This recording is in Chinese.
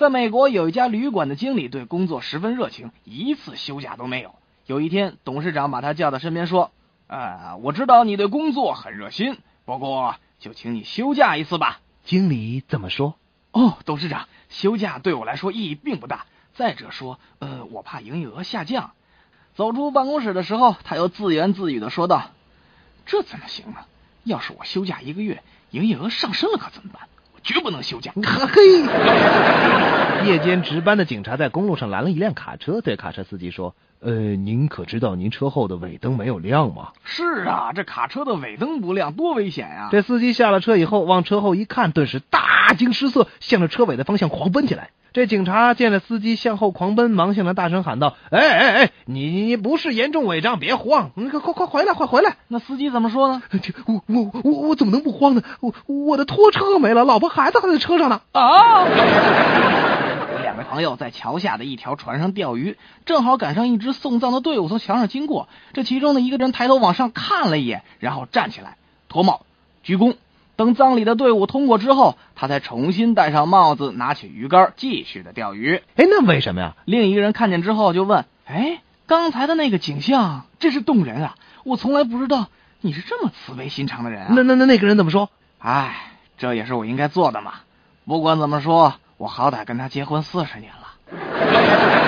在美国有一家旅馆的经理对工作十分热情，一次休假都没有。有一天，董事长把他叫到身边说：“啊，我知道你对工作很热心，不过就请你休假一次吧。”经理怎么说？哦，董事长，休假对我来说意义并不大。再者说，呃，我怕营业额下降。走出办公室的时候，他又自言自语的说道：“这怎么行呢？要是我休假一个月，营业额上升了可怎么办？我绝不能休假。”嘿。夜间值班的警察在公路上拦了一辆卡车，对卡车司机说：“呃，您可知道您车后的尾灯没有亮吗？”“是啊，这卡车的尾灯不亮，多危险呀！”这司机下了车以后，往车后一看，顿时大惊失色，向着车尾的方向狂奔起来。这警察见了司机向后狂奔，忙向他大声喊道：“哎哎哎，你你不是严重违章，别慌，你快快快回来，快回来！”那司机怎么说呢？我我我我怎么能不慌呢？我我的拖车没了，老婆孩子还在车上呢。啊！两个朋友在桥下的一条船上钓鱼，正好赶上一支送葬的队伍从桥上经过。这其中的一个人抬头往上看了一眼，然后站起来脱帽鞠躬。等葬礼的队伍通过之后，他才重新戴上帽子，拿起鱼竿，继续的钓鱼。哎，那为什么呀？另一个人看见之后就问：“哎，刚才的那个景象真是动人啊！我从来不知道你是这么慈悲心肠的人啊。”那那那那个人怎么说？哎，这也是我应该做的嘛。不管怎么说，我好歹跟他结婚四十年了。